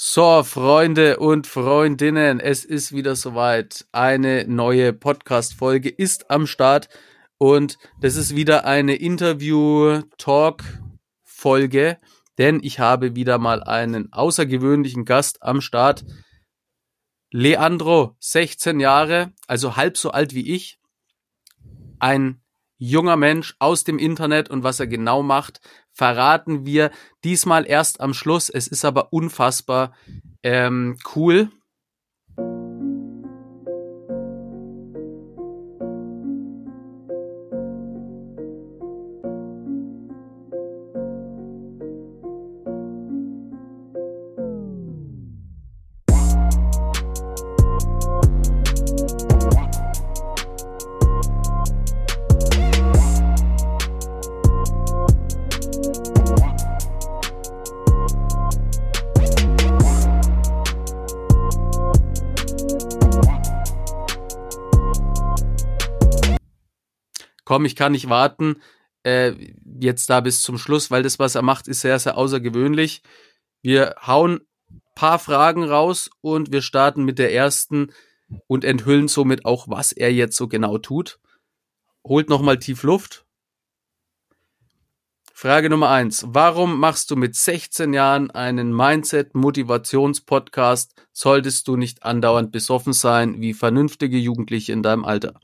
So, Freunde und Freundinnen, es ist wieder soweit. Eine neue Podcast-Folge ist am Start und das ist wieder eine Interview-Talk-Folge, denn ich habe wieder mal einen außergewöhnlichen Gast am Start. Leandro, 16 Jahre, also halb so alt wie ich. Ein junger Mensch aus dem Internet und was er genau macht, verraten wir diesmal erst am Schluss. Es ist aber unfassbar ähm, cool. Komm, ich kann nicht warten, äh, jetzt da bis zum Schluss, weil das, was er macht, ist sehr, sehr außergewöhnlich. Wir hauen paar Fragen raus und wir starten mit der ersten und enthüllen somit auch, was er jetzt so genau tut. Holt nochmal tief Luft. Frage Nummer eins. Warum machst du mit 16 Jahren einen Mindset-Motivations-Podcast? Solltest du nicht andauernd besoffen sein wie vernünftige Jugendliche in deinem Alter?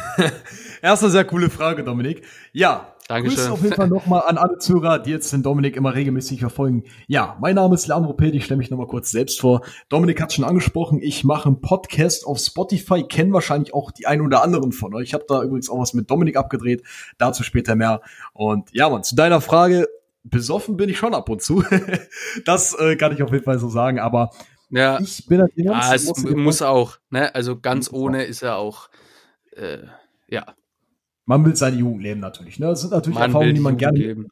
Erste sehr coole Frage, Dominik. Ja, Dankeschön. Grüße auf jeden Fall nochmal an alle Zuhörer, die jetzt den Dominik immer regelmäßig verfolgen. Ja, mein Name ist Leandro Pedi, ich stelle mich nochmal kurz selbst vor. Dominik hat schon angesprochen, ich mache einen Podcast auf Spotify, kennen wahrscheinlich auch die einen oder anderen von euch. Ich habe da übrigens auch was mit Dominik abgedreht, dazu später mehr. Und ja, man, zu deiner Frage, besoffen bin ich schon ab und zu. das äh, kann ich auf jeden Fall so sagen, aber ja. ich bin halt ah, es muss auch, ne? Also ganz ohne ist er auch äh, ja. Man will seine Jugend leben natürlich. Ne? Das sind natürlich man Erfahrungen, die man gerne leben.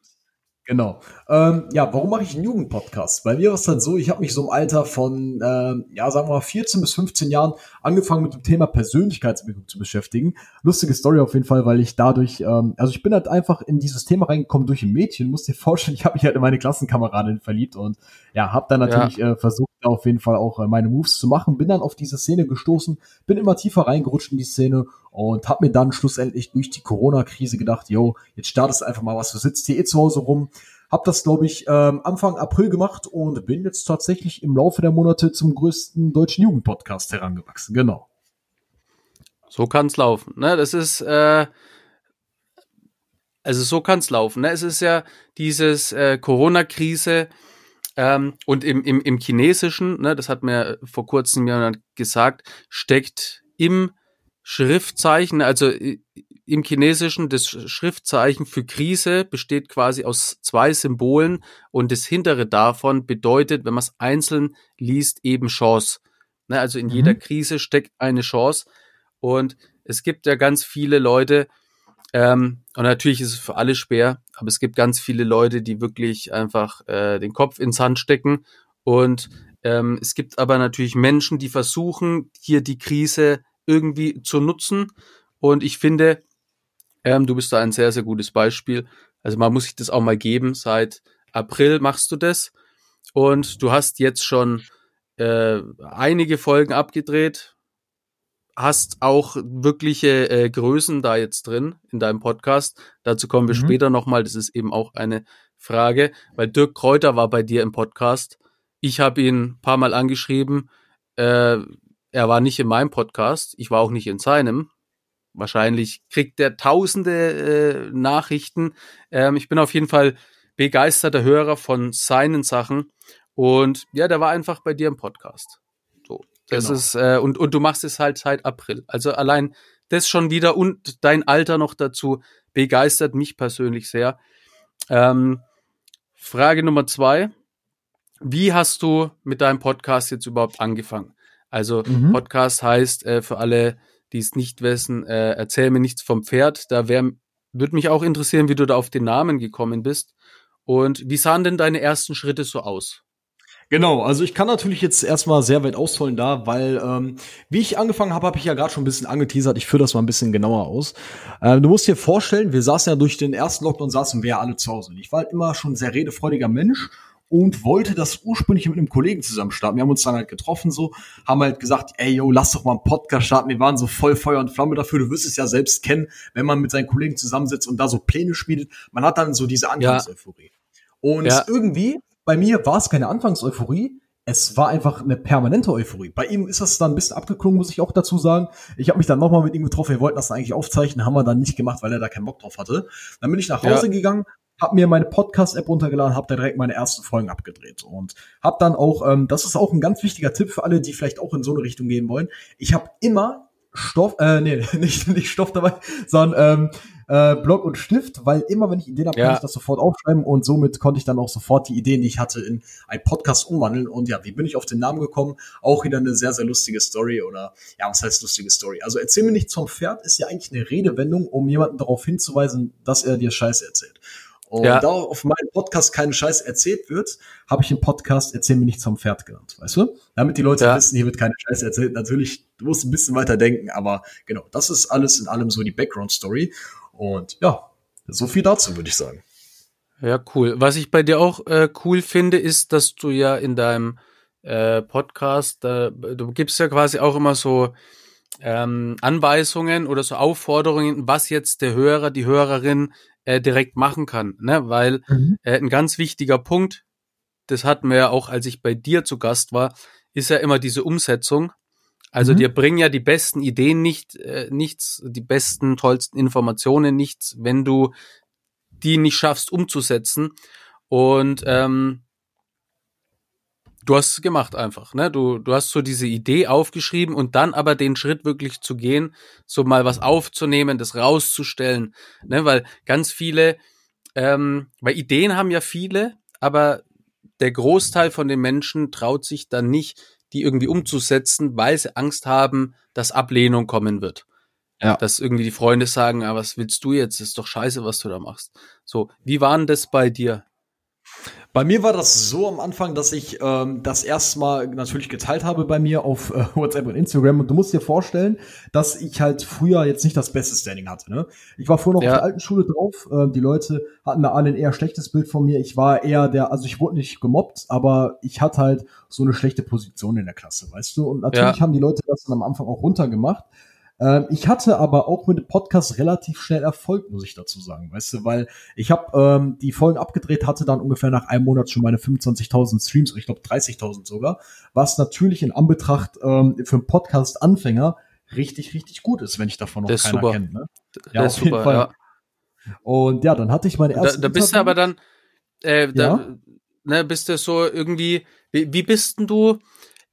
Genau. Ähm, ja, warum mache ich einen Jugendpodcast? Bei mir war es dann so, ich habe mich so im Alter von, ähm, ja, sagen wir mal, 14 bis 15 Jahren angefangen mit dem Thema Persönlichkeitsentwicklung zu beschäftigen. Lustige Story auf jeden Fall, weil ich dadurch, ähm, also ich bin halt einfach in dieses Thema reingekommen durch ein Mädchen. Muss dir vorstellen, ich habe mich halt in meine Klassenkameradin verliebt und ja, habe dann natürlich ja. äh, versucht, auf jeden Fall auch äh, meine Moves zu machen. Bin dann auf diese Szene gestoßen, bin immer tiefer reingerutscht in die Szene und habe mir dann schlussendlich durch die Corona-Krise gedacht, yo, jetzt startest einfach mal was, du sitzt hier eh zu Hause rum. Hab das, glaube ich, ähm, Anfang April gemacht und bin jetzt tatsächlich im Laufe der Monate zum größten deutschen Jugendpodcast herangewachsen. Genau. So kann's laufen. Ne? Das ist äh, also so kann's laufen. Ne? Es ist ja dieses äh, Corona-Krise ähm, und im, im, im Chinesischen, ne, das hat mir vor kurzem jemand gesagt, steckt im Schriftzeichen, also im Chinesischen, das Schriftzeichen für Krise besteht quasi aus zwei Symbolen und das hintere davon bedeutet, wenn man es einzeln liest, eben Chance. Ne, also in mhm. jeder Krise steckt eine Chance und es gibt ja ganz viele Leute, ähm, und natürlich ist es für alle schwer, aber es gibt ganz viele Leute, die wirklich einfach äh, den Kopf ins Sand stecken. Und ähm, es gibt aber natürlich Menschen, die versuchen, hier die Krise irgendwie zu nutzen. Und ich finde, ähm, du bist da ein sehr, sehr gutes Beispiel. Also man muss sich das auch mal geben. Seit April machst du das. Und du hast jetzt schon äh, einige Folgen abgedreht hast auch wirkliche äh, Größen da jetzt drin in deinem Podcast. Dazu kommen wir mhm. später nochmal. Das ist eben auch eine Frage, weil Dirk Kräuter war bei dir im Podcast. Ich habe ihn ein paar Mal angeschrieben. Äh, er war nicht in meinem Podcast. Ich war auch nicht in seinem. Wahrscheinlich kriegt er tausende äh, Nachrichten. Ähm, ich bin auf jeden Fall begeisterter Hörer von seinen Sachen. Und ja, der war einfach bei dir im Podcast. Das genau. ist, äh, und, und du machst es halt seit April. Also allein das schon wieder und dein Alter noch dazu begeistert mich persönlich sehr. Ähm, Frage Nummer zwei. Wie hast du mit deinem Podcast jetzt überhaupt angefangen? Also mhm. Podcast heißt äh, für alle, die es nicht wissen, äh, erzähl mir nichts vom Pferd. Da würde mich auch interessieren, wie du da auf den Namen gekommen bist. Und wie sahen denn deine ersten Schritte so aus? Genau, also ich kann natürlich jetzt erstmal sehr weit ausholen da, weil ähm, wie ich angefangen habe, habe ich ja gerade schon ein bisschen angeteasert. Ich führe das mal ein bisschen genauer aus. Ähm, du musst dir vorstellen, wir saßen ja durch den ersten Lockdown, saßen wir ja alle zu Hause. Ich war halt immer schon ein sehr redefreudiger Mensch und wollte das ursprünglich mit einem Kollegen zusammen starten. Wir haben uns dann halt getroffen so, haben halt gesagt, ey yo, lass doch mal einen Podcast starten. Wir waren so voll Feuer und Flamme dafür. Du wirst es ja selbst kennen, wenn man mit seinen Kollegen zusammensitzt und da so Pläne schmiedet. Man hat dann so diese Anfangseuphorie. Ja. Und ja. irgendwie, bei mir war es keine Anfangseuphorie, es war einfach eine permanente Euphorie. Bei ihm ist das dann ein bisschen abgeklungen, muss ich auch dazu sagen. Ich habe mich dann nochmal mit ihm getroffen. Wir wollten das eigentlich aufzeichnen, haben wir dann nicht gemacht, weil er da keinen Bock drauf hatte. Dann bin ich nach Hause ja. gegangen, habe mir meine Podcast-App runtergeladen, habe da direkt meine ersten Folgen abgedreht und habe dann auch, ähm, das ist auch ein ganz wichtiger Tipp für alle, die vielleicht auch in so eine Richtung gehen wollen. Ich habe immer Stoff, äh, nee, nicht, nicht Stoff dabei, sondern ähm, äh, Block und Stift, weil immer wenn ich Ideen habe, ja. kann ich das sofort aufschreiben und somit konnte ich dann auch sofort die Ideen, die ich hatte, in ein Podcast umwandeln. Und ja, wie bin ich auf den Namen gekommen? Auch wieder eine sehr, sehr lustige Story oder ja, was heißt lustige Story? Also erzähl mir nichts vom Pferd ist ja eigentlich eine Redewendung, um jemanden darauf hinzuweisen, dass er dir Scheiße erzählt. Und ja. da auf meinem Podcast keinen Scheiß erzählt wird, habe ich im Podcast Erzähl mir nichts vom Pferd genannt, weißt du? Damit die Leute ja. wissen, hier wird keine Scheiße erzählt. Natürlich, du musst ein bisschen weiter denken, aber genau, das ist alles in allem so die Background-Story. Und ja, so viel dazu, würde ich sagen. Ja, cool. Was ich bei dir auch äh, cool finde, ist, dass du ja in deinem äh, Podcast, äh, du gibst ja quasi auch immer so ähm, Anweisungen oder so Aufforderungen, was jetzt der Hörer, die Hörerin äh, direkt machen kann. Ne? Weil mhm. äh, ein ganz wichtiger Punkt, das hatten wir ja auch, als ich bei dir zu Gast war, ist ja immer diese Umsetzung. Also mhm. dir bringen ja die besten Ideen nicht, äh, nichts, die besten, tollsten Informationen nichts, wenn du die nicht schaffst umzusetzen. Und ähm, du hast es gemacht einfach, ne? Du, du hast so diese Idee aufgeschrieben und dann aber den Schritt wirklich zu gehen, so mal was aufzunehmen, das rauszustellen, ne? Weil ganz viele, ähm, weil Ideen haben ja viele, aber der Großteil von den Menschen traut sich dann nicht, die irgendwie umzusetzen, weil sie Angst haben, dass Ablehnung kommen wird. Ja. Dass irgendwie die Freunde sagen, ah, was willst du jetzt? Das ist doch scheiße, was du da machst. So, wie war denn das bei dir? Bei mir war das so am Anfang, dass ich ähm, das erstmal natürlich geteilt habe bei mir auf äh, WhatsApp und Instagram. Und du musst dir vorstellen, dass ich halt früher jetzt nicht das beste Standing hatte. Ne? Ich war vorher noch ja. auf der alten Schule drauf. Äh, die Leute hatten da alle ein eher schlechtes Bild von mir. Ich war eher der, also ich wurde nicht gemobbt, aber ich hatte halt so eine schlechte Position in der Klasse, weißt du? Und natürlich ja. haben die Leute das dann am Anfang auch runtergemacht. Ähm, ich hatte aber auch mit dem Podcast relativ schnell Erfolg, muss ich dazu sagen, weißt du, weil ich habe ähm, die Folgen abgedreht, hatte dann ungefähr nach einem Monat schon meine 25.000 Streams, ich glaube 30.000 sogar, was natürlich in Anbetracht ähm, für einen Podcast-Anfänger richtig, richtig gut ist, wenn ich davon noch das keiner super. kennt. Ne? Ja, das auf jeden super, Fall. Ja. Und ja, dann hatte ich meine erste. Da, da bist du aber dann, äh, da, ja? ne, bist du so irgendwie, wie, wie bist denn du,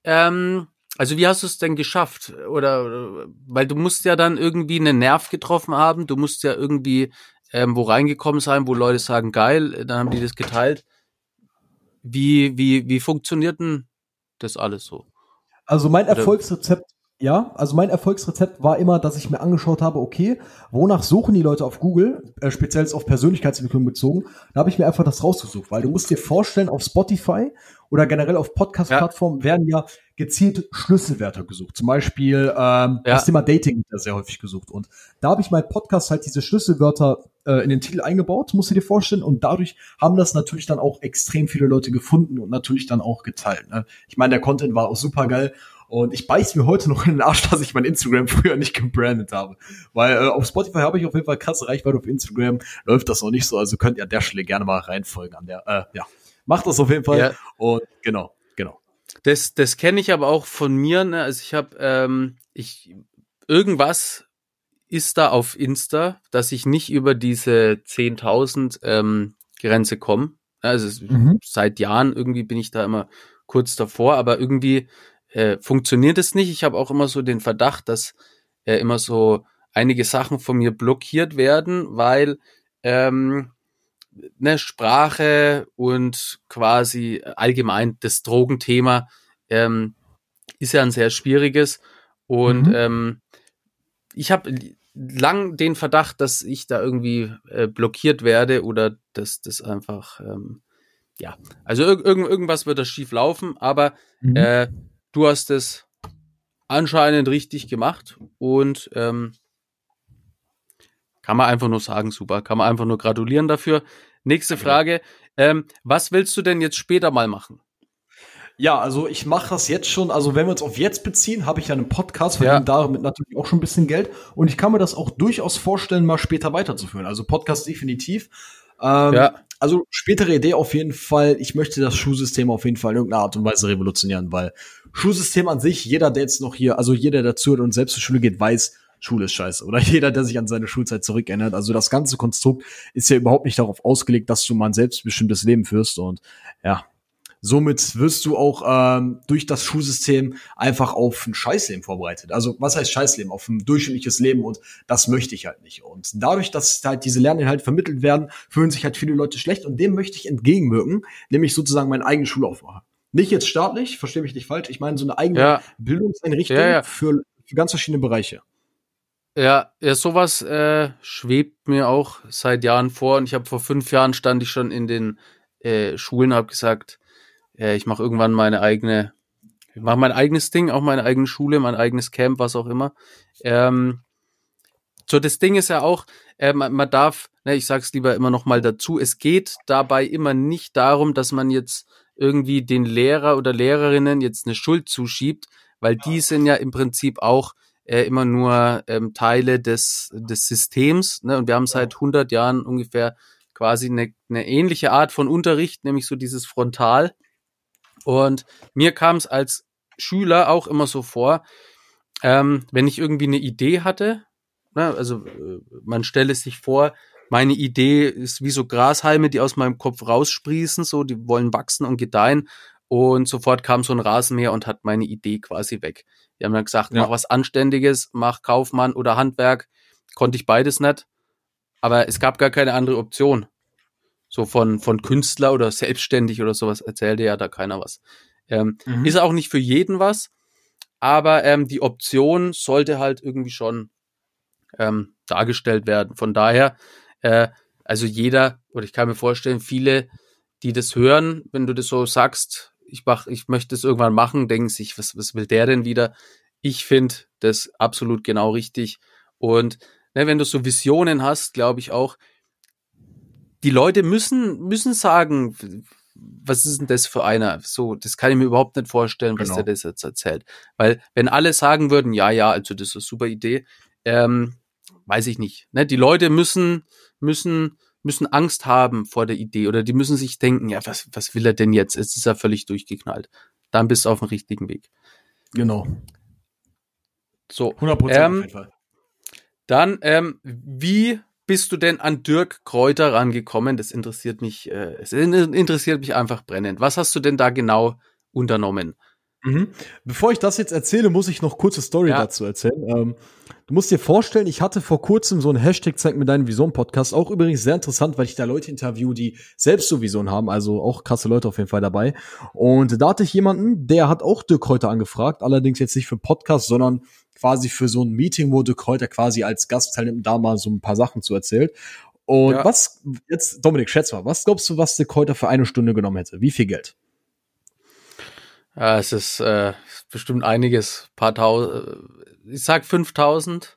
ähm, also wie hast du es denn geschafft? Oder weil du musst ja dann irgendwie einen Nerv getroffen haben, du musst ja irgendwie ähm, wo reingekommen sein, wo Leute sagen, geil, dann haben die das geteilt. Wie, wie, wie funktioniert denn das alles so? Also mein Erfolgsrezept ja, also mein Erfolgsrezept war immer, dass ich mir angeschaut habe, okay, wonach suchen die Leute auf Google, äh, speziell auf Persönlichkeitsentwicklung bezogen. Da habe ich mir einfach das rausgesucht, weil du musst dir vorstellen, auf Spotify oder generell auf Podcast-Plattformen ja. werden ja gezielt Schlüsselwörter gesucht. Zum Beispiel ähm, ja. das Thema Dating wird sehr häufig gesucht. Und da habe ich mein Podcast halt diese Schlüsselwörter äh, in den Titel eingebaut, musst du dir vorstellen. Und dadurch haben das natürlich dann auch extrem viele Leute gefunden und natürlich dann auch geteilt. Ne? Ich meine, der Content war auch super geil. Und ich beiß mir heute noch in den Arsch, dass ich mein Instagram früher nicht gebrandet habe. Weil äh, auf Spotify habe ich auf jeden Fall krasse Reichweite, auf Instagram läuft das noch nicht so. Also könnt ihr an der Stelle gerne mal reinfolgen an der, äh, ja. Macht das auf jeden Fall. Ja. Und genau. Das, das kenne ich aber auch von mir. Ne? Also ich habe, ähm, ich irgendwas ist da auf Insta, dass ich nicht über diese 10.000 ähm, Grenze komme. Also mhm. seit Jahren irgendwie bin ich da immer kurz davor, aber irgendwie äh, funktioniert es nicht. Ich habe auch immer so den Verdacht, dass äh, immer so einige Sachen von mir blockiert werden, weil ähm, ne, Sprache und quasi allgemein das Drogenthema ähm, ist ja ein sehr schwieriges. Und mhm. ähm, ich habe lang den Verdacht, dass ich da irgendwie äh, blockiert werde oder dass das einfach, ähm, ja, also irg irgendwas wird da schief laufen, aber mhm. äh, du hast es anscheinend richtig gemacht und ähm, kann man einfach nur sagen, super, kann man einfach nur gratulieren dafür. Nächste Frage, Ähm, was willst du denn jetzt später mal machen? Ja, also ich mache das jetzt schon. Also wenn wir uns auf jetzt beziehen, habe ich ja einen Podcast, verdiene ja. damit natürlich auch schon ein bisschen Geld. Und ich kann mir das auch durchaus vorstellen, mal später weiterzuführen. Also Podcast definitiv. Ähm, ja. Also spätere Idee auf jeden Fall. Ich möchte das Schulsystem auf jeden Fall in irgendeiner Art und Weise revolutionieren, weil Schulsystem an sich, jeder, der jetzt noch hier, also jeder, der zuhört und selbst zur Schule geht, weiß, Schule ist scheiße. Oder jeder, der sich an seine Schulzeit zurückerinnert. Also das ganze Konstrukt ist ja überhaupt nicht darauf ausgelegt, dass du mal ein selbstbestimmtes Leben führst. Und ja, Somit wirst du auch ähm, durch das Schulsystem einfach auf ein Scheißleben vorbereitet. Also was heißt Scheißleben? Auf ein durchschnittliches Leben und das möchte ich halt nicht. Und dadurch, dass halt diese Lerninhalte vermittelt werden, fühlen sich halt viele Leute schlecht und dem möchte ich entgegenwirken, nämlich sozusagen meine eigene Schule aufmachen. Nicht jetzt staatlich, verstehe mich nicht falsch, ich meine so eine eigene ja. Bildungseinrichtung ja, ja. Für, für ganz verschiedene Bereiche. Ja, ja, sowas äh, schwebt mir auch seit Jahren vor und ich habe vor fünf Jahren stand ich schon in den äh, Schulen, habe gesagt, äh, ich mache irgendwann meine eigene, ich mache mein eigenes Ding, auch meine eigene Schule, mein eigenes Camp, was auch immer. Ähm, so, das Ding ist ja auch, äh, man, man darf, ne, ich sag's lieber immer noch mal dazu, es geht dabei immer nicht darum, dass man jetzt irgendwie den Lehrer oder Lehrerinnen jetzt eine Schuld zuschiebt, weil die sind ja im Prinzip auch äh, immer nur ähm, Teile des, des Systems. Ne? Und wir haben seit 100 Jahren ungefähr quasi eine, eine ähnliche Art von Unterricht, nämlich so dieses Frontal. Und mir kam es als Schüler auch immer so vor, ähm, wenn ich irgendwie eine Idee hatte, ne, also äh, man stelle sich vor, meine Idee ist wie so Grashalme, die aus meinem Kopf raussprießen, so, die wollen wachsen und gedeihen. Und sofort kam so ein Rasenmäher und hat meine Idee quasi weg. Die haben dann gesagt, ja. mach was Anständiges, mach Kaufmann oder Handwerk. Konnte ich beides nicht. Aber es gab gar keine andere Option so von, von Künstler oder selbstständig oder sowas erzählte ja da keiner was. Ähm, mhm. Ist auch nicht für jeden was, aber ähm, die Option sollte halt irgendwie schon ähm, dargestellt werden. Von daher, äh, also jeder, oder ich kann mir vorstellen, viele, die das hören, wenn du das so sagst, ich mach, ich möchte das irgendwann machen, denken sich, was, was will der denn wieder? Ich finde das absolut genau richtig. Und ne, wenn du so Visionen hast, glaube ich auch, die Leute müssen, müssen sagen, was ist denn das für einer? So, das kann ich mir überhaupt nicht vorstellen, was genau. der das jetzt erzählt. Weil, wenn alle sagen würden, ja, ja, also das ist eine super Idee, ähm, weiß ich nicht. Ne? Die Leute müssen, müssen, müssen Angst haben vor der Idee oder die müssen sich denken, ja, was, was will er denn jetzt? Es ist ja völlig durchgeknallt. Dann bist du auf dem richtigen Weg. Genau. So. 100 Prozent ähm, auf jeden Fall. Dann, ähm, wie bist du denn an Dirk Kräuter rangekommen? Das interessiert mich, äh, es interessiert mich einfach brennend. Was hast du denn da genau unternommen? Mhm. Bevor ich das jetzt erzähle, muss ich noch kurze Story ja. dazu erzählen. Ähm, du musst dir vorstellen, ich hatte vor kurzem so einen Hashtag Zeig mir deinen Vision-Podcast, auch übrigens sehr interessant, weil ich da Leute interview, die selbst so Vision haben, also auch krasse Leute auf jeden Fall dabei. Und da hatte ich jemanden, der hat auch Dirk Kräuter angefragt, allerdings jetzt nicht für Podcast, sondern quasi für so ein Meeting, wo Dirk Kräuter quasi als Gast teilnimmt, da mal so ein paar Sachen zu erzählt. Und ja. was, jetzt, Dominik, schätz mal, was glaubst du, was Dirk Kräuter für eine Stunde genommen hätte? Wie viel Geld? Ja, es ist äh, bestimmt einiges, paar tausend, äh, ich sag 5000.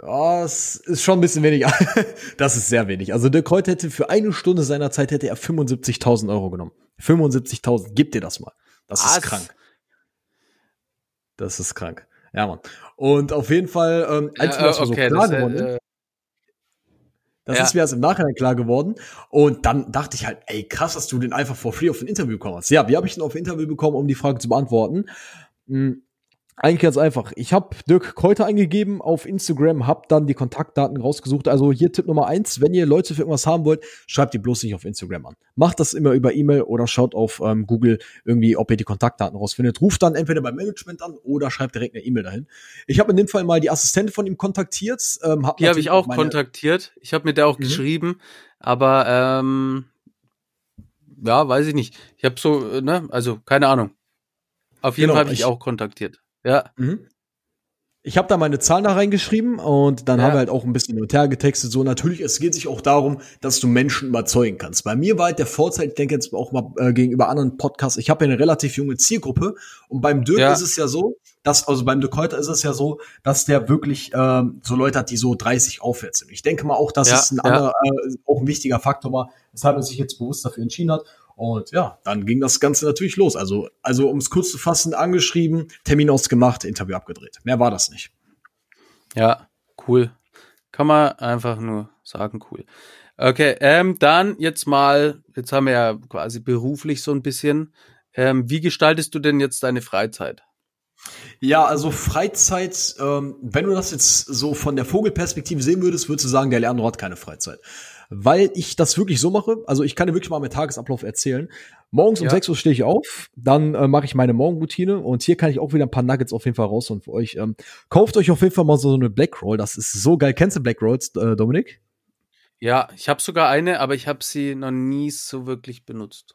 Ja, es ist schon ein bisschen weniger. das ist sehr wenig. Also der Kräuter hätte für eine Stunde seiner Zeit hätte er 75.000 Euro genommen. 75.000, gib dir das mal. Das Was? ist krank. Das ist krank. Ja, Mann. Und auf jeden Fall, ähm, eins, ja, mir okay, so klar geworden äh, das ja. ist mir erst im Nachhinein klar geworden. Und dann dachte ich halt, ey, krass, dass du den einfach for free auf ein Interview bekommen hast. Ja, wie habe ich den auf ein Interview bekommen, um die Frage zu beantworten? Eigentlich ganz einfach. Ich habe Dirk Kräuter eingegeben auf Instagram, habe dann die Kontaktdaten rausgesucht. Also hier Tipp Nummer eins, wenn ihr Leute für irgendwas haben wollt, schreibt die bloß nicht auf Instagram an. Macht das immer über E-Mail oder schaut auf ähm, Google irgendwie, ob ihr die Kontaktdaten rausfindet. Ruft dann entweder beim Management an oder schreibt direkt eine E-Mail dahin. Ich habe in dem Fall mal die Assistentin von ihm kontaktiert. Ähm, hab die habe ich auch kontaktiert. Ich habe mit der auch mhm. geschrieben, aber ähm, ja, weiß ich nicht. Ich habe so, äh, ne, also keine Ahnung. Auf jeden genau, Fall habe ich, ich auch kontaktiert. Ja. Mhm. Ich habe da meine Zahlen da reingeschrieben und dann ja. haben wir halt auch ein bisschen hin getextet. So natürlich, es geht sich auch darum, dass du Menschen überzeugen kannst. Bei mir war halt der Vorteil, ich denke jetzt auch mal äh, gegenüber anderen Podcasts, ich habe ja eine relativ junge Zielgruppe und beim Dirk ja. ist es ja so, dass, also beim De Kräuter ist es ja so, dass der wirklich ähm, so Leute hat, die so 30 aufwärts sind. Ich denke mal auch, dass ja, es ein anderer, äh, auch ein wichtiger Faktor war, weshalb er sich jetzt bewusst dafür entschieden hat. Und ja, dann ging das Ganze natürlich los. Also, also um es kurz zu fassen, angeschrieben, Termin ausgemacht, Interview abgedreht. Mehr war das nicht. Ja, cool. Kann man einfach nur sagen, cool. Okay, ähm, dann jetzt mal, jetzt haben wir ja quasi beruflich so ein bisschen. Ähm, wie gestaltest du denn jetzt deine Freizeit? Ja, also Freizeit, ähm, wenn du das jetzt so von der Vogelperspektive sehen würdest, würdest du sagen, der Leandro hat keine Freizeit. Weil ich das wirklich so mache, also ich kann dir wirklich mal meinen Tagesablauf erzählen. Morgens um ja. 6 Uhr stehe ich auf, dann äh, mache ich meine Morgenroutine und hier kann ich auch wieder ein paar Nuggets auf jeden Fall raus und für euch. Ähm, kauft euch auf jeden Fall mal so eine Black Roll, das ist so geil. Kennst du Black Rolls, äh, Dominik? Ja, ich habe sogar eine, aber ich habe sie noch nie so wirklich benutzt.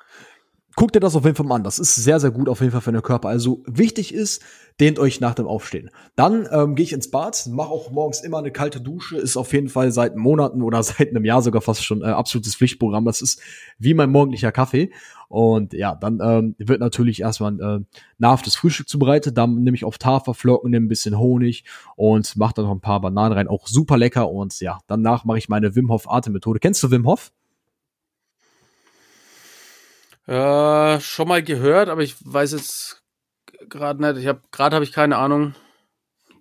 Guckt dir das auf jeden Fall mal an. Das ist sehr, sehr gut auf jeden Fall für den Körper. Also wichtig ist, dehnt euch nach dem Aufstehen. Dann ähm, gehe ich ins Bad, mache auch morgens immer eine kalte Dusche. Ist auf jeden Fall seit Monaten oder seit einem Jahr sogar fast schon äh, absolutes Pflichtprogramm. Das ist wie mein morgendlicher Kaffee. Und ja, dann ähm, wird natürlich erstmal ein äh, nahrhaftes Frühstück zubereitet. Dann nehme ich auf Haferflocken, nehme ein bisschen Honig und mache dann noch ein paar Bananen rein. Auch super lecker. Und ja, danach mache ich meine Wim Hof Atemmethode. Kennst du Wim Hof? Äh, schon mal gehört, aber ich weiß jetzt gerade nicht. Ich habe gerade habe ich keine Ahnung.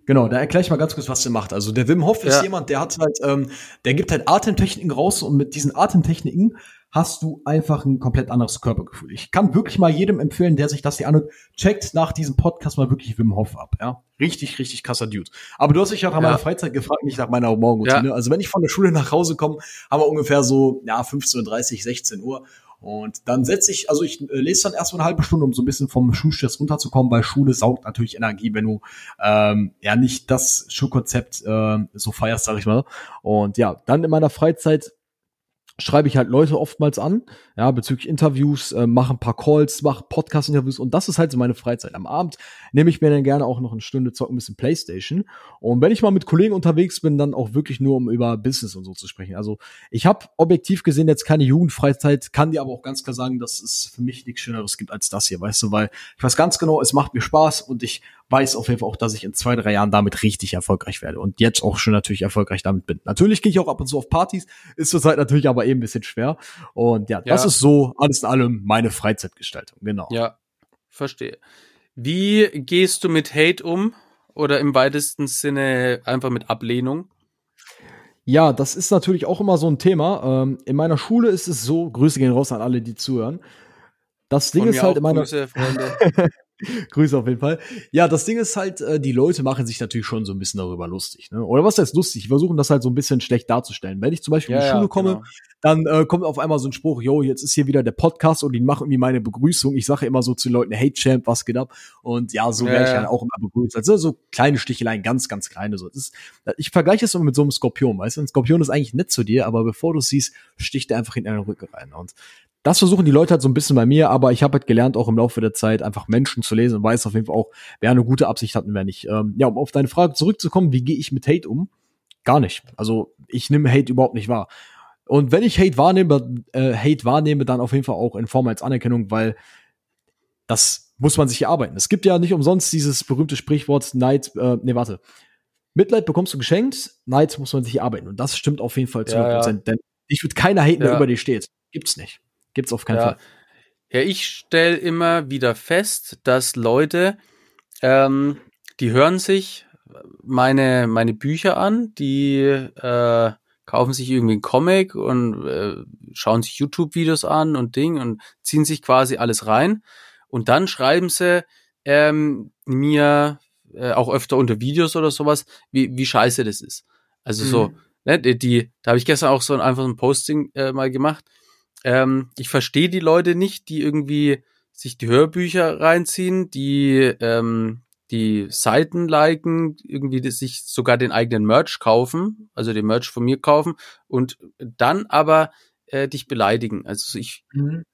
Genau, da erkläre ich mal ganz kurz, was der macht. Also der Wim Hof ist ja. jemand, der hat halt, ähm, der gibt halt Atemtechniken raus und mit diesen Atemtechniken hast du einfach ein komplett anderes Körpergefühl. Ich kann wirklich mal jedem empfehlen, der sich das hier anhört, checkt nach diesem Podcast mal wirklich Wim Hof ab, ja. Richtig, richtig krasser Dude. Aber du hast dich ja nach ja. meiner Freizeit gefragt, nicht nach meiner Morgenroutine. Ja. Also wenn ich von der Schule nach Hause komme, haben wir ungefähr so, ja, 15.30 16 Uhr. Und dann setze ich, also ich äh, lese dann erstmal eine halbe Stunde, um so ein bisschen vom Schulstress runterzukommen, weil Schule saugt natürlich Energie, wenn du ähm, ja nicht das Schulkonzept äh, so feierst, sag ich mal. Und ja, dann in meiner Freizeit schreibe ich halt Leute oftmals an, ja, bezüglich Interviews, äh, mache ein paar Calls, mache Podcast-Interviews und das ist halt so meine Freizeit. Am Abend nehme ich mir dann gerne auch noch eine Stunde zocken, ein bisschen Playstation. Und wenn ich mal mit Kollegen unterwegs bin, dann auch wirklich nur, um über Business und so zu sprechen. Also ich habe objektiv gesehen jetzt keine Jugendfreizeit, kann dir aber auch ganz klar sagen, dass es für mich nichts Schöneres gibt als das hier, weißt du, weil ich weiß ganz genau, es macht mir Spaß und ich weiß auf jeden Fall auch, dass ich in zwei, drei Jahren damit richtig erfolgreich werde und jetzt auch schon natürlich erfolgreich damit bin. Natürlich gehe ich auch ab und zu auf Partys, ist zurzeit natürlich aber eben ein bisschen schwer. Und ja, ja, das ist so alles in allem meine Freizeitgestaltung, genau. Ja, verstehe. Wie gehst du mit Hate um? Oder im weitesten Sinne einfach mit Ablehnung? Ja, das ist natürlich auch immer so ein Thema. Ähm, in meiner Schule ist es so, Grüße gehen raus an alle, die zuhören. Das Ding ist halt in meiner Grüße, Freunde. Grüße auf jeden Fall. Ja, das Ding ist halt, äh, die Leute machen sich natürlich schon so ein bisschen darüber lustig. Ne? Oder was heißt lustig? Die versuchen das halt so ein bisschen schlecht darzustellen. Wenn ich zum Beispiel ja, in die Schule ja, komme, genau. dann äh, kommt auf einmal so ein Spruch, yo, jetzt ist hier wieder der Podcast und die machen irgendwie meine Begrüßung. Ich sage immer so zu den Leuten, hey Champ, was geht ab? Und ja, so ja, werde ich dann auch immer begrüßt. Also so kleine Sticheleien, ganz, ganz kleine. So. Ist, ich vergleiche es immer mit so einem Skorpion, weißt du? Ein Skorpion ist eigentlich nett zu dir, aber bevor du es siehst, sticht er einfach in deinen Rücken rein. Und das versuchen die Leute halt so ein bisschen bei mir, aber ich habe halt gelernt, auch im Laufe der Zeit einfach Menschen zu lesen und weiß auf jeden Fall auch, wer eine gute Absicht hat und wer nicht. Ähm, ja, um auf deine Frage zurückzukommen, wie gehe ich mit Hate um? Gar nicht. Also ich nehme Hate überhaupt nicht wahr. Und wenn ich Hate wahrnehme, äh, Hate wahrnehme, dann auf jeden Fall auch in Form als Anerkennung, weil das muss man sich erarbeiten. Es gibt ja nicht umsonst dieses berühmte Sprichwort Neid, äh, nee, warte. Mitleid bekommst du geschenkt, Neid muss man sich erarbeiten. Und das stimmt auf jeden Fall zu 100%. Ja, ja. Denn ich würde keiner haten, der ja. über dir steht. Gibt's nicht. Gibt's auf keinen ja. Fall. Ja, ich stelle immer wieder fest, dass Leute, ähm, die hören sich meine, meine Bücher an, die äh, kaufen sich irgendwie einen Comic und äh, schauen sich YouTube-Videos an und Ding und ziehen sich quasi alles rein. Und dann schreiben sie ähm, mir äh, auch öfter unter Videos oder sowas, wie, wie scheiße das ist. Also mhm. so, ne, die, die da habe ich gestern auch so ein, einfach ein Posting äh, mal gemacht ähm, ich verstehe die Leute nicht, die irgendwie sich die Hörbücher reinziehen, die ähm, die Seiten liken, irgendwie die sich sogar den eigenen Merch kaufen, also den Merch von mir kaufen und dann aber äh, dich beleidigen. Also ich, mhm.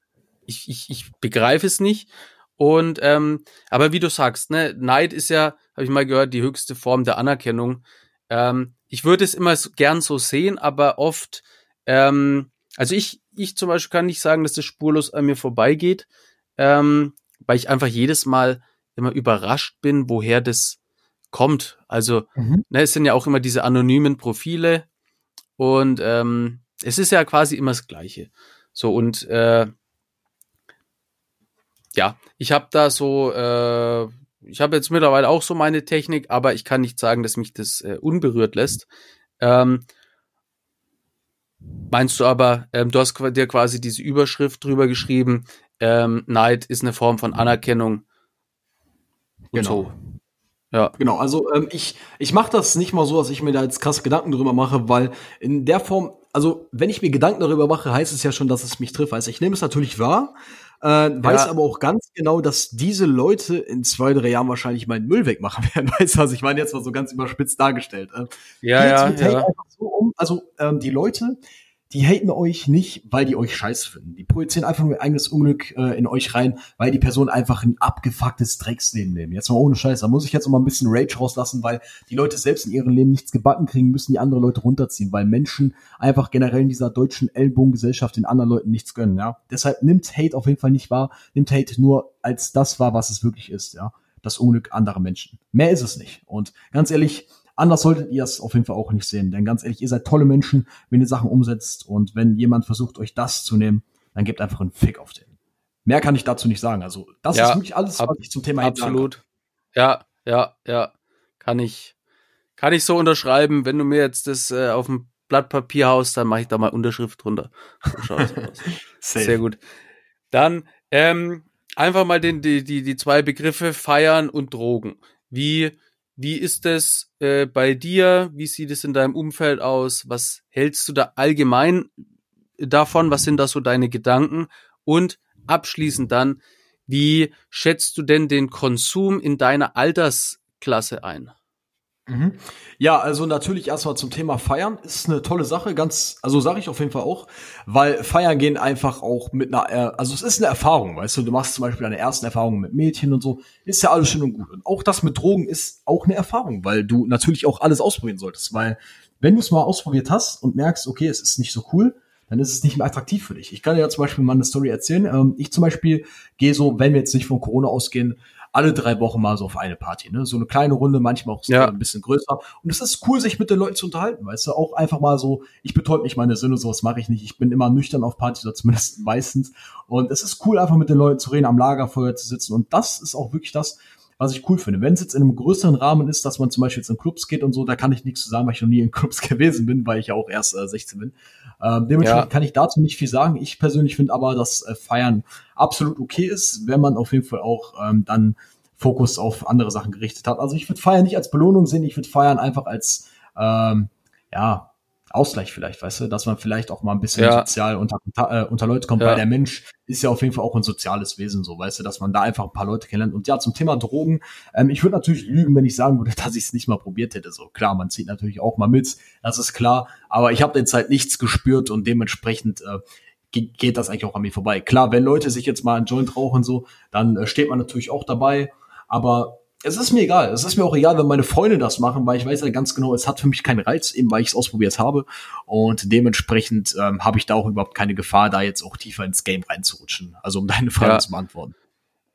ich, ich, ich begreife es nicht. Und ähm, aber wie du sagst, ne, Neid ist ja, habe ich mal gehört, die höchste Form der Anerkennung. Ähm, ich würde es immer gern so sehen, aber oft ähm, also ich, ich zum Beispiel kann nicht sagen, dass das spurlos an mir vorbeigeht, ähm, weil ich einfach jedes Mal immer überrascht bin, woher das kommt. Also, mhm. ne, es sind ja auch immer diese anonymen Profile und ähm, es ist ja quasi immer das Gleiche. So und äh, ja, ich habe da so, äh, ich habe jetzt mittlerweile auch so meine Technik, aber ich kann nicht sagen, dass mich das äh, unberührt lässt. Ähm, meinst du aber, ähm, du hast dir quasi diese Überschrift drüber geschrieben, ähm, Neid ist eine Form von Anerkennung. Und genau. So. Ja. Genau, also ähm, ich, ich mache das nicht mal so, dass ich mir da jetzt krass Gedanken drüber mache, weil in der Form, also wenn ich mir Gedanken darüber mache, heißt es ja schon, dass es mich trifft. Also ich nehme es natürlich wahr, äh, ja. weiß aber auch ganz genau, dass diese Leute in zwei, drei Jahren wahrscheinlich meinen Müll wegmachen werden. Weißt du, was ich meine? Jetzt mal so ganz überspitzt dargestellt. Äh. Ja, ja, ja. So um. Also ähm, die Leute, die haten euch nicht, weil die euch scheiß finden. Die projizieren einfach nur ihr eigenes Unglück äh, in euch rein, weil die Person einfach ein abgefucktes Drecksleben leben. Jetzt mal ohne Scheiß. Da muss ich jetzt noch mal ein bisschen Rage rauslassen, weil die Leute selbst in ihrem Leben nichts gebacken kriegen, müssen die andere Leute runterziehen, weil Menschen einfach generell in dieser deutschen Ellbogengesellschaft den anderen Leuten nichts gönnen, ja. Deshalb nimmt Hate auf jeden Fall nicht wahr, nimmt Hate nur als das wahr, was es wirklich ist, ja. Das Unglück anderer Menschen. Mehr ist es nicht. Und ganz ehrlich, Anders solltet ihr es auf jeden Fall auch nicht sehen. Denn ganz ehrlich, ihr seid tolle Menschen, wenn ihr Sachen umsetzt. Und wenn jemand versucht, euch das zu nehmen, dann gebt einfach einen Fick auf den. Mehr kann ich dazu nicht sagen. Also, das ja, ist wirklich alles, was ich zum Thema Absolut. Ja, ja, ja. Kann ich, kann ich so unterschreiben. Wenn du mir jetzt das äh, auf dem Blatt Papier haust, dann mache ich da mal Unterschrift drunter. So. Sehr gut. Dann ähm, einfach mal den, die, die, die zwei Begriffe feiern und Drogen. Wie wie ist es äh, bei dir? Wie sieht es in deinem Umfeld aus? Was hältst du da allgemein davon? Was sind da so deine Gedanken? Und abschließend dann, wie schätzt du denn den Konsum in deiner Altersklasse ein? Mhm. Ja, also natürlich erstmal zum Thema Feiern ist eine tolle Sache, ganz, also sage ich auf jeden Fall auch, weil Feiern gehen einfach auch mit einer, äh, also es ist eine Erfahrung, weißt du, du machst zum Beispiel deine ersten Erfahrungen mit Mädchen und so, ist ja alles schön und gut. Und auch das mit Drogen ist auch eine Erfahrung, weil du natürlich auch alles ausprobieren solltest, weil wenn du es mal ausprobiert hast und merkst, okay, es ist nicht so cool, dann ist es nicht mehr attraktiv für dich. Ich kann dir ja zum Beispiel mal eine Story erzählen. Ähm, ich zum Beispiel gehe so, wenn wir jetzt nicht von Corona ausgehen, alle drei Wochen mal so auf eine Party, ne? So eine kleine Runde, manchmal auch ja. ein bisschen größer. Und es ist cool, sich mit den Leuten zu unterhalten, weißt du? Auch einfach mal so, ich betäub nicht meine Sinne, sowas mache ich nicht. Ich bin immer nüchtern auf Partys, oder zumindest meistens. Und es ist cool, einfach mit den Leuten zu reden, am Lagerfeuer zu sitzen. Und das ist auch wirklich das, was ich cool finde. Wenn es jetzt in einem größeren Rahmen ist, dass man zum Beispiel jetzt in Clubs geht und so, da kann ich nichts zu sagen, weil ich noch nie in Clubs gewesen bin, weil ich ja auch erst äh, 16 bin. Ähm, dementsprechend ja. kann ich dazu nicht viel sagen. Ich persönlich finde aber, dass äh, Feiern absolut okay ist, wenn man auf jeden Fall auch ähm, dann Fokus auf andere Sachen gerichtet hat. Also ich würde Feiern nicht als Belohnung sehen, ich würde Feiern einfach als ähm, ja Ausgleich vielleicht, weißt du, dass man vielleicht auch mal ein bisschen ja. sozial unter, äh, unter Leute kommt, ja. weil der Mensch ist ja auf jeden Fall auch ein soziales Wesen, so, weißt du, dass man da einfach ein paar Leute kennenlernt. Und ja, zum Thema Drogen, ähm, ich würde natürlich lügen, wenn ich sagen würde, dass ich es nicht mal probiert hätte. So, klar, man zieht natürlich auch mal mit, das ist klar, aber ich habe jetzt halt nichts gespürt und dementsprechend äh, geht das eigentlich auch an mir vorbei. Klar, wenn Leute sich jetzt mal einen Joint rauchen, so, dann äh, steht man natürlich auch dabei, aber es ist mir egal. Es ist mir auch egal, wenn meine Freunde das machen, weil ich weiß ja ganz genau, es hat für mich keinen Reiz, eben weil ich es ausprobiert habe. Und dementsprechend ähm, habe ich da auch überhaupt keine Gefahr, da jetzt auch tiefer ins Game reinzurutschen. Also um deine Frage ja. zu beantworten.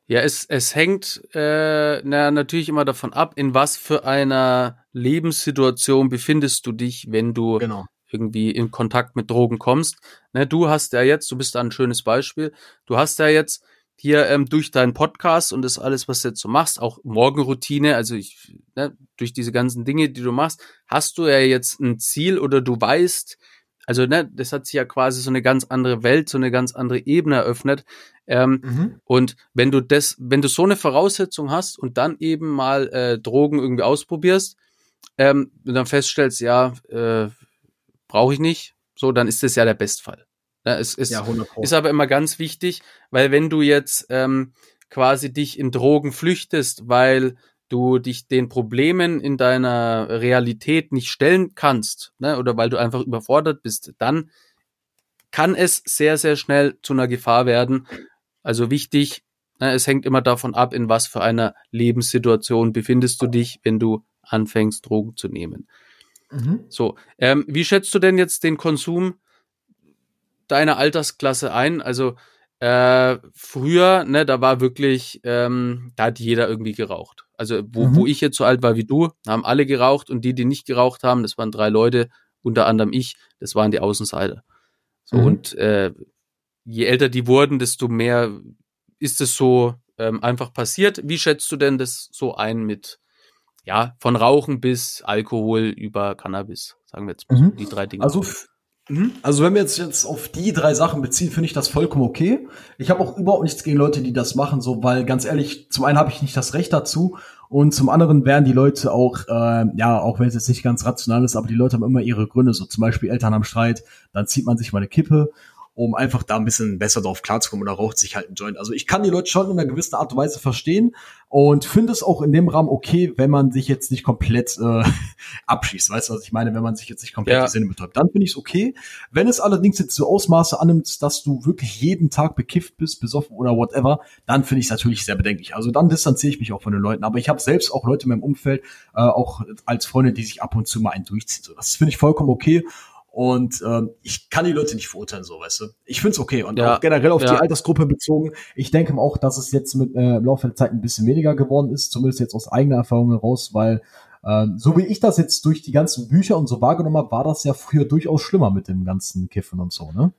Ja, es, es hängt äh, na, natürlich immer davon ab, in was für einer Lebenssituation befindest du dich, wenn du genau. irgendwie in Kontakt mit Drogen kommst. Ne, du hast ja jetzt, du bist da ein schönes Beispiel, du hast ja jetzt hier ähm, durch deinen Podcast und das alles, was du jetzt so machst, auch Morgenroutine, also ich, ne, durch diese ganzen Dinge, die du machst, hast du ja jetzt ein Ziel oder du weißt, also ne, das hat sich ja quasi so eine ganz andere Welt, so eine ganz andere Ebene eröffnet. Ähm, mhm. Und wenn du das, wenn du so eine Voraussetzung hast und dann eben mal äh, Drogen irgendwie ausprobierst ähm, und dann feststellst, ja, äh, brauche ich nicht, so, dann ist das ja der Bestfall. Ja, es, es ja, ist aber immer ganz wichtig, weil wenn du jetzt ähm, quasi dich in Drogen flüchtest, weil du dich den Problemen in deiner Realität nicht stellen kannst, ne, oder weil du einfach überfordert bist, dann kann es sehr, sehr schnell zu einer Gefahr werden. Also wichtig, ne, es hängt immer davon ab, in was für einer Lebenssituation befindest du dich, wenn du anfängst, Drogen zu nehmen. Mhm. So, ähm, wie schätzt du denn jetzt den Konsum deiner Altersklasse ein? Also äh, früher, ne, da war wirklich, ähm, da hat jeder irgendwie geraucht. Also wo, mhm. wo ich jetzt so alt war wie du, haben alle geraucht und die, die nicht geraucht haben, das waren drei Leute, unter anderem ich, das waren die Außenseiter. So mhm. und äh, je älter die wurden, desto mehr ist es so ähm, einfach passiert. Wie schätzt du denn das so ein mit, ja, von Rauchen bis Alkohol über Cannabis? Sagen wir jetzt mhm. die drei Dinge. Also. Also wenn wir jetzt, jetzt auf die drei Sachen beziehen, finde ich das vollkommen okay. Ich habe auch überhaupt nichts gegen Leute, die das machen, so weil ganz ehrlich, zum einen habe ich nicht das Recht dazu und zum anderen werden die Leute auch, äh, ja, auch wenn es jetzt nicht ganz rational ist, aber die Leute haben immer ihre Gründe, so zum Beispiel Eltern haben Streit, dann zieht man sich mal eine Kippe um einfach da ein bisschen besser drauf klarzukommen oder raucht sich halt ein Joint. Also ich kann die Leute schon in einer gewissen Art und Weise verstehen und finde es auch in dem Rahmen okay, wenn man sich jetzt nicht komplett äh, abschießt. Weißt du, was ich meine? Wenn man sich jetzt nicht komplett ja. die Sinne betäubt, dann finde ich es okay. Wenn es allerdings jetzt so Ausmaße annimmt, dass du wirklich jeden Tag bekifft bist, besoffen oder whatever, dann finde ich es natürlich sehr bedenklich. Also dann distanziere ich mich auch von den Leuten. Aber ich habe selbst auch Leute in meinem Umfeld, äh, auch als Freunde, die sich ab und zu mal einen durchziehen. So, das finde ich vollkommen okay. Und ähm, ich kann die Leute nicht verurteilen, so weißt du. Ich find's okay. Und ja, auch generell auf ja. die Altersgruppe bezogen, ich denke auch, dass es jetzt mit äh, im Laufe der Zeit ein bisschen weniger geworden ist, zumindest jetzt aus eigener Erfahrung heraus, weil ähm, so wie ich das jetzt durch die ganzen Bücher und so wahrgenommen habe, war das ja früher durchaus schlimmer mit dem ganzen Kiffen und so, ne?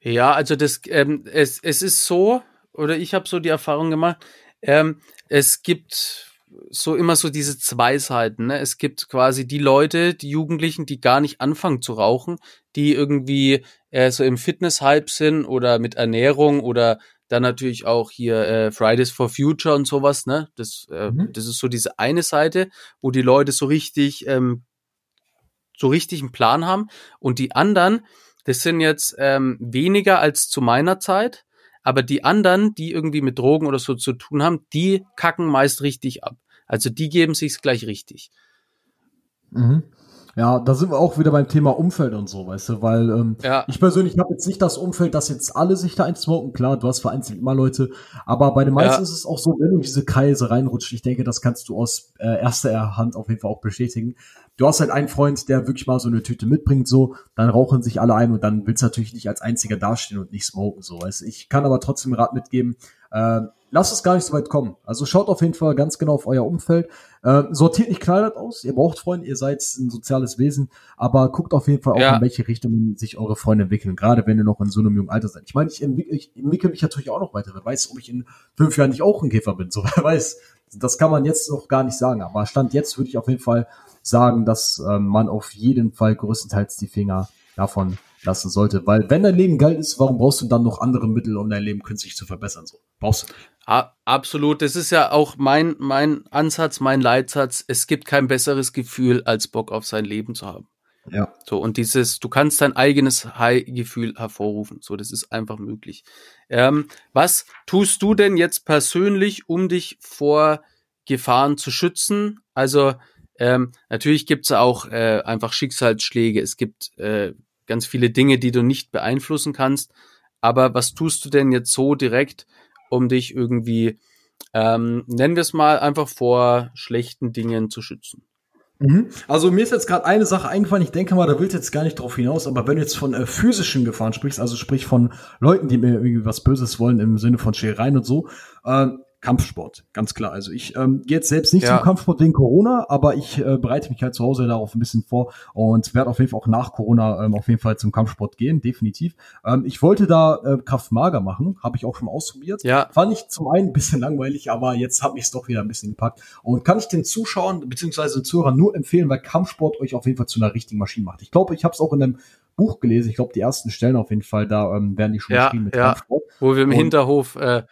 Ja, also das, ähm, es, es ist so, oder ich habe so die Erfahrung gemacht, ähm, es gibt so immer so diese zwei Seiten. Ne? Es gibt quasi die Leute, die Jugendlichen, die gar nicht anfangen zu rauchen, die irgendwie äh, so im Fitness-Hype sind oder mit Ernährung oder dann natürlich auch hier äh, Fridays for Future und sowas. Ne? Das, äh, mhm. das ist so diese eine Seite, wo die Leute so richtig, ähm, so richtig einen Plan haben. Und die anderen, das sind jetzt ähm, weniger als zu meiner Zeit. Aber die anderen, die irgendwie mit Drogen oder so zu tun haben, die kacken meist richtig ab. Also die geben sich's gleich richtig. Mhm. Ja, da sind wir auch wieder beim Thema Umfeld und so, weißt du, weil ähm, ja. ich persönlich habe jetzt nicht das Umfeld, dass jetzt alle sich da einsmoken. Klar, du hast vereinzelt immer Leute, aber bei den meisten ja. ist es auch so, wenn du diese Kreise reinrutscht, ich denke, das kannst du aus äh, erster Hand auf jeden Fall auch bestätigen. Du hast halt einen Freund, der wirklich mal so eine Tüte mitbringt, so, dann rauchen sich alle ein und dann willst du natürlich nicht als einziger dastehen und nicht smoken, so, weißt du. Ich kann aber trotzdem Rat mitgeben, äh, lasst es gar nicht so weit kommen. Also schaut auf jeden Fall ganz genau auf euer Umfeld. Äh, sortiert nicht knallhart aus. Ihr braucht Freunde, ihr seid ein soziales Wesen, aber guckt auf jeden Fall auch, ja. in welche Richtung sich eure Freunde entwickeln, gerade wenn ihr noch in so einem jungen Alter seid. Ich meine, ich entwickle, ich entwickle mich natürlich auch noch weiter. Wer weiß, ob ich in fünf Jahren nicht auch ein Käfer bin. So, wer weiß. Das kann man jetzt noch gar nicht sagen. Aber Stand jetzt würde ich auf jeden Fall sagen, dass äh, man auf jeden Fall größtenteils die Finger davon lassen sollte. Weil wenn dein Leben geil ist, warum brauchst du dann noch andere Mittel, um dein Leben künstlich zu verbessern? So, brauchst du nicht. Absolut. Das ist ja auch mein, mein Ansatz, mein Leitsatz. Es gibt kein besseres Gefühl, als Bock auf sein Leben zu haben. Ja. So, und dieses, du kannst dein eigenes High-Gefühl hervorrufen. So, das ist einfach möglich. Ähm, was tust du denn jetzt persönlich, um dich vor Gefahren zu schützen? Also, ähm, natürlich gibt's auch äh, einfach Schicksalsschläge. Es gibt äh, ganz viele Dinge, die du nicht beeinflussen kannst. Aber was tust du denn jetzt so direkt, um dich irgendwie, ähm, nennen wir es mal, einfach vor schlechten Dingen zu schützen? Mhm. Also mir ist jetzt gerade eine Sache eingefallen, ich denke mal, da willst jetzt gar nicht drauf hinaus, aber wenn du jetzt von äh, physischen Gefahren sprichst, also sprich von Leuten, die mir irgendwie was Böses wollen im Sinne von Scherereien und so, äh, Kampfsport, ganz klar. Also ich ähm, gehe jetzt selbst nicht ja. zum Kampfsport wegen Corona, aber ich äh, bereite mich halt zu Hause darauf ein bisschen vor und werde auf jeden Fall auch nach Corona ähm, auf jeden Fall zum Kampfsport gehen, definitiv. Ähm, ich wollte da äh, Kraftmager machen, habe ich auch schon ausprobiert. Ja. Fand ich zum einen ein bisschen langweilig, aber jetzt hat mich es doch wieder ein bisschen gepackt. Und kann ich den Zuschauern beziehungsweise den Zuhörern nur empfehlen, weil Kampfsport euch auf jeden Fall zu einer richtigen Maschine macht. Ich glaube, ich habe es auch in einem Buch gelesen. Ich glaube, die ersten Stellen auf jeden Fall, da ähm, werden die schon ja, mit ja. Kampfsport. Wo wir im und, Hinterhof äh,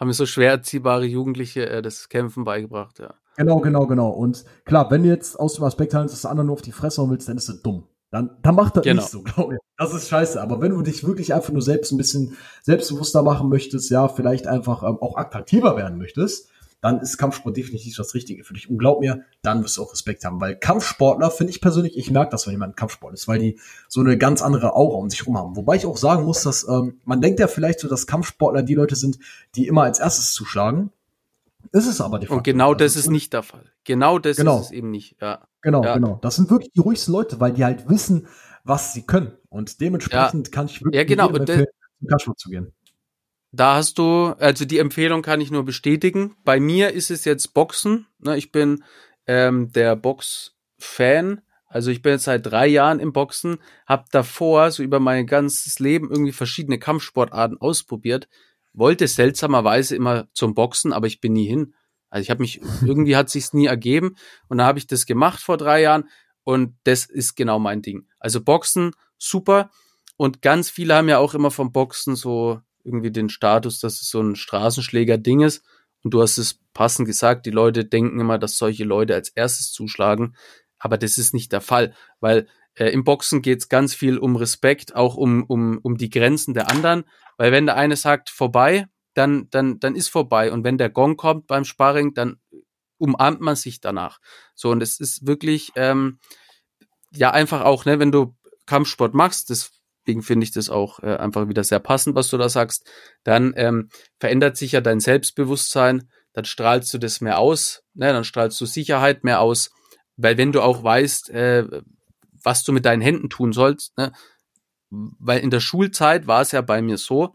haben so schwer erziehbare Jugendliche äh, das Kämpfen beigebracht, ja. Genau, genau, genau. Und klar, wenn du jetzt aus dem Aspekt dass der andere nur auf die Fresse hauen willst, dann ist das dumm. Dann, dann macht das genau. nicht so, glaube ich. Das ist scheiße. Aber wenn du dich wirklich einfach nur selbst ein bisschen selbstbewusster machen möchtest, ja, vielleicht einfach ähm, auch attraktiver werden möchtest, dann ist Kampfsport definitiv das Richtige für dich. Und glaub mir, dann wirst du auch Respekt haben. Weil Kampfsportler, finde ich persönlich, ich merke das, wenn jemand Kampfsport ist, weil die so eine ganz andere Aura um sich rum haben. Wobei ich auch sagen muss, dass ähm, man denkt ja vielleicht so, dass Kampfsportler die Leute sind, die immer als erstes zuschlagen. Ist es aber de facto. Und genau das also ist nicht der Fall. Genau das genau. ist es eben nicht. Ja. Genau, ja. genau. Das sind wirklich die ruhigsten Leute, weil die halt wissen, was sie können. Und dementsprechend ja. kann ich wirklich ja, genau. Und zum Kampfsport zu gehen. Da hast du, also die Empfehlung kann ich nur bestätigen. Bei mir ist es jetzt Boxen. Ne? Ich bin ähm, der Box-Fan. Also ich bin jetzt seit drei Jahren im Boxen, habe davor so über mein ganzes Leben irgendwie verschiedene Kampfsportarten ausprobiert, wollte seltsamerweise immer zum Boxen, aber ich bin nie hin. Also ich habe mich, irgendwie hat sich's nie ergeben und da habe ich das gemacht vor drei Jahren und das ist genau mein Ding. Also Boxen, super. Und ganz viele haben ja auch immer vom Boxen so irgendwie den Status, dass es so ein Straßenschläger-Ding ist. Und du hast es passend gesagt, die Leute denken immer, dass solche Leute als erstes zuschlagen. Aber das ist nicht der Fall, weil äh, im Boxen geht es ganz viel um Respekt, auch um, um, um die Grenzen der anderen. Weil wenn der eine sagt vorbei, dann, dann, dann ist vorbei. Und wenn der Gong kommt beim Sparring, dann umarmt man sich danach. So, und es ist wirklich, ähm, ja, einfach auch, ne, wenn du Kampfsport machst, deswegen finde ich das auch äh, einfach wieder sehr passend, was du da sagst, dann ähm, verändert sich ja dein Selbstbewusstsein, dann strahlst du das mehr aus, ne, dann strahlst du Sicherheit mehr aus, weil wenn du auch weißt, äh, was du mit deinen Händen tun sollst, ne, weil in der Schulzeit war es ja bei mir so,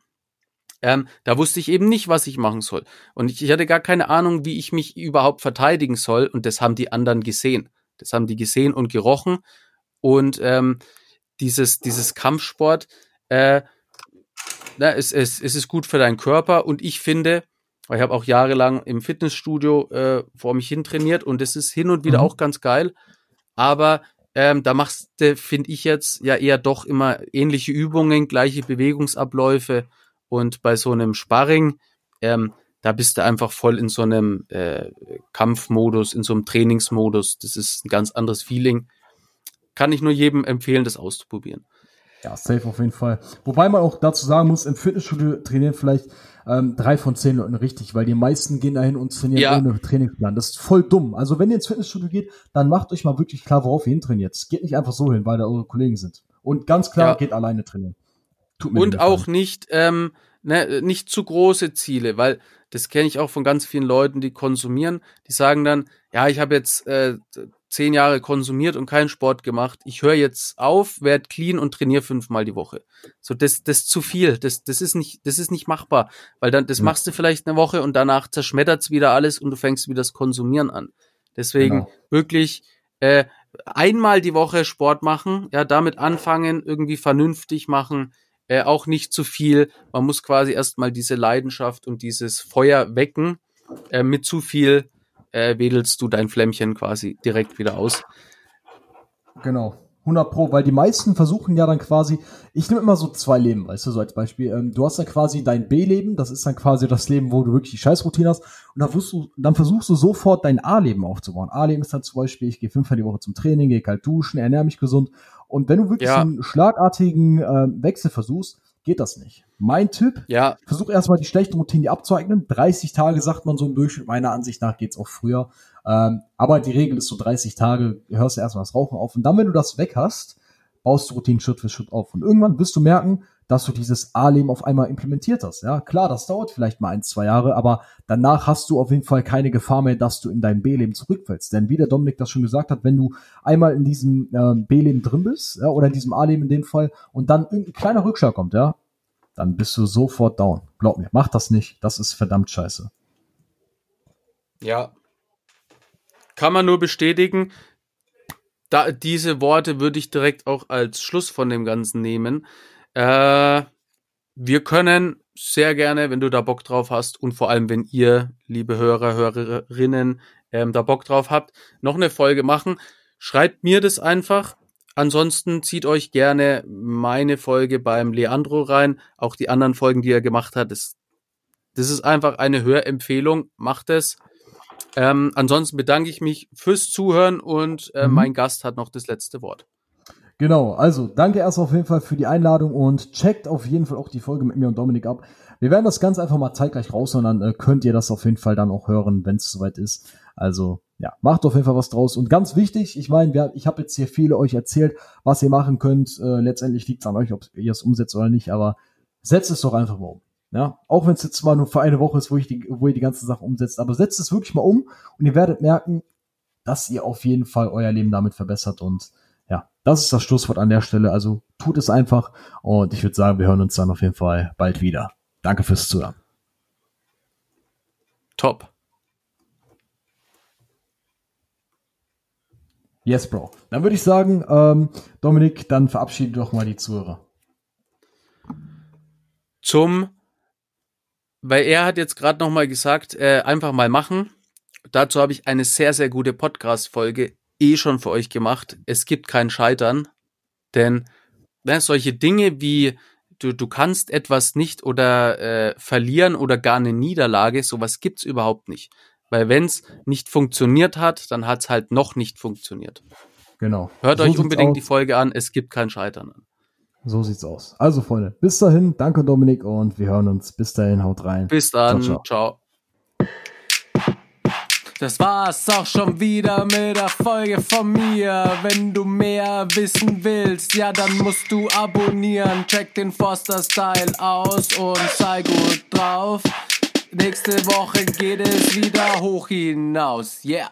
ähm, da wusste ich eben nicht, was ich machen soll. Und ich, ich hatte gar keine Ahnung, wie ich mich überhaupt verteidigen soll. Und das haben die anderen gesehen. Das haben die gesehen und gerochen. Und ähm, dieses, dieses Kampfsport, äh, na, es, es, es ist gut für deinen Körper. Und ich finde, ich habe auch jahrelang im Fitnessstudio äh, vor mich hin trainiert und es ist hin und wieder mhm. auch ganz geil. Aber ähm, da machst du, finde ich jetzt, ja eher doch immer ähnliche Übungen, gleiche Bewegungsabläufe und bei so einem Sparring, ähm, da bist du einfach voll in so einem äh, Kampfmodus, in so einem Trainingsmodus. Das ist ein ganz anderes Feeling. Kann ich nur jedem empfehlen, das auszuprobieren. Ja, safe auf jeden Fall. Wobei man auch dazu sagen muss, im Fitnessstudio trainieren vielleicht ähm, drei von zehn Leuten richtig, weil die meisten gehen dahin und trainieren ja. ohne Trainingsplan. Das ist voll dumm. Also wenn ihr ins Fitnessstudio geht, dann macht euch mal wirklich klar, worauf ihr hin trainiert. Es geht nicht einfach so hin, weil da eure Kollegen sind. Und ganz klar, ja. geht alleine trainieren. und auch nicht, ähm, ne, nicht zu große Ziele, weil das kenne ich auch von ganz vielen Leuten, die konsumieren. Die sagen dann, ja, ich habe jetzt äh, zehn Jahre konsumiert und keinen Sport gemacht. Ich höre jetzt auf, werde clean und trainiere fünfmal die Woche. So, das, das ist zu viel. Das, das ist nicht, das ist nicht machbar. Weil dann, das ja. machst du vielleicht eine Woche und danach zerschmettert's wieder alles und du fängst wieder das Konsumieren an. Deswegen genau. wirklich, äh, einmal die Woche Sport machen, ja, damit anfangen, irgendwie vernünftig machen, äh, auch nicht zu viel. Man muss quasi erstmal diese Leidenschaft und dieses Feuer wecken. Äh, mit zu viel äh, wedelst du dein Flämmchen quasi direkt wieder aus. Genau. 100 Pro, weil die meisten versuchen ja dann quasi, ich nehme immer so zwei Leben, weißt du, so als Beispiel. Ähm, du hast dann quasi dein B-Leben, das ist dann quasi das Leben, wo du wirklich die Scheißroutine hast. Und dann versuchst du, dann versuchst du sofort dein A-Leben aufzubauen. A-Leben ist dann zum Beispiel, ich gehe fünfmal die Woche zum Training, gehe kalt duschen, ernähre mich gesund. Und wenn du wirklich ja. einen schlagartigen äh, Wechsel versuchst, geht das nicht. Mein Tipp, ja. versuch erstmal die schlechten Routinen abzueignen. 30 Tage sagt man so im Durchschnitt, meiner Ansicht nach geht's auch früher. Ähm, aber die Regel ist so 30 Tage, hörst du erstmal das Rauchen auf. Und dann, wenn du das weg hast, baust du Routinen Schritt für Schritt auf. Und irgendwann wirst du merken, dass du dieses A-Leben auf einmal implementiert hast. Ja, klar, das dauert vielleicht mal ein, zwei Jahre, aber danach hast du auf jeden Fall keine Gefahr mehr, dass du in dein B-Leben zurückfällst. Denn wie der Dominik das schon gesagt hat, wenn du einmal in diesem äh, B-Leben drin bist, ja, oder in diesem A-Leben in dem Fall, und dann ein kleiner Rückschlag kommt, ja, dann bist du sofort down. Glaub mir, mach das nicht. Das ist verdammt scheiße. Ja. Kann man nur bestätigen. Da, diese Worte würde ich direkt auch als Schluss von dem Ganzen nehmen. Äh, wir können sehr gerne, wenn du da Bock drauf hast und vor allem, wenn ihr, liebe Hörer, Hörerinnen, ähm, da Bock drauf habt, noch eine Folge machen. Schreibt mir das einfach. Ansonsten zieht euch gerne meine Folge beim Leandro rein. Auch die anderen Folgen, die er gemacht hat. Das, das ist einfach eine Hörempfehlung. Macht es. Ähm, ansonsten bedanke ich mich fürs Zuhören und äh, mhm. mein Gast hat noch das letzte Wort. Genau, also danke erst auf jeden Fall für die Einladung und checkt auf jeden Fall auch die Folge mit mir und Dominik ab. Wir werden das ganz einfach mal zeitgleich raus und dann äh, könnt ihr das auf jeden Fall dann auch hören, wenn es soweit ist. Also ja, macht auf jeden Fall was draus. Und ganz wichtig, ich meine, ich habe jetzt hier viele euch erzählt, was ihr machen könnt. Äh, letztendlich liegt es an euch, ob ihr es umsetzt oder nicht, aber setzt es doch einfach mal um. Ja, auch wenn es jetzt mal nur für eine Woche ist, wo, ich die, wo ihr die ganze Sache umsetzt, aber setzt es wirklich mal um und ihr werdet merken, dass ihr auf jeden Fall euer Leben damit verbessert und ja, das ist das Schlusswort an der Stelle. Also tut es einfach und ich würde sagen, wir hören uns dann auf jeden Fall bald wieder. Danke fürs Zuhören. Top. Yes, Bro. Dann würde ich sagen, ähm, Dominik, dann verabschiede doch mal die Zuhörer. Zum, weil er hat jetzt gerade noch mal gesagt, äh, einfach mal machen. Dazu habe ich eine sehr, sehr gute Podcast-Folge eh schon für euch gemacht. Es gibt kein Scheitern, denn ne, solche Dinge wie du, du kannst etwas nicht oder äh, verlieren oder gar eine Niederlage, sowas gibt's überhaupt nicht. Weil wenn's nicht funktioniert hat, dann hat's halt noch nicht funktioniert. Genau. Hört so euch unbedingt die Folge an, es gibt kein Scheitern an. So sieht's aus. Also Freunde, bis dahin, danke Dominik und wir hören uns. Bis dahin, haut rein. Bis dann, ciao. ciao. Das war's auch schon wieder mit der Folge von mir. Wenn du mehr wissen willst, ja, dann musst du abonnieren. Check den Foster Style aus und sei gut drauf. Nächste Woche geht es wieder hoch hinaus. Yeah.